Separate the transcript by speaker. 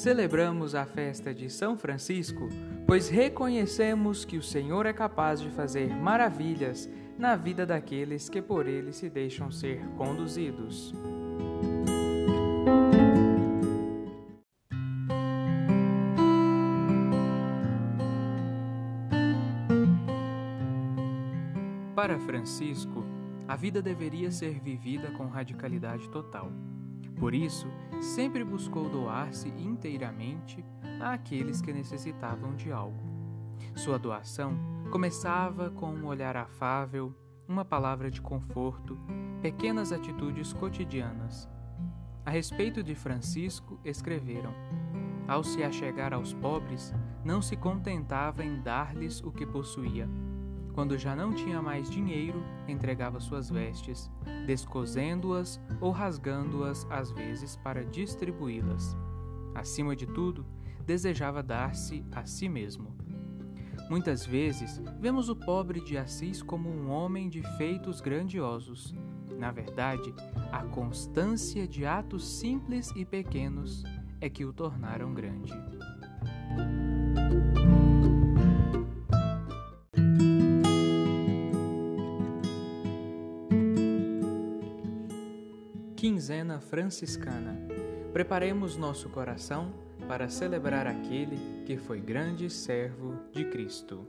Speaker 1: Celebramos a festa de São Francisco, pois reconhecemos que o Senhor é capaz de fazer maravilhas na vida daqueles que por ele se deixam ser conduzidos. Para Francisco, a vida deveria ser vivida com radicalidade total. Por isso, sempre buscou doar-se inteiramente àqueles que necessitavam de algo. Sua doação começava com um olhar afável, uma palavra de conforto, pequenas atitudes cotidianas. A respeito de Francisco, escreveram: Ao se achegar aos pobres, não se contentava em dar-lhes o que possuía quando já não tinha mais dinheiro, entregava suas vestes, descosendo-as ou rasgando-as às vezes para distribuí-las. Acima de tudo, desejava dar-se a si mesmo. Muitas vezes vemos o pobre de Assis como um homem de feitos grandiosos. Na verdade, a constância de atos simples e pequenos é que o tornaram grande. Quinzena Franciscana. Preparemos nosso coração para celebrar aquele que foi grande servo de Cristo.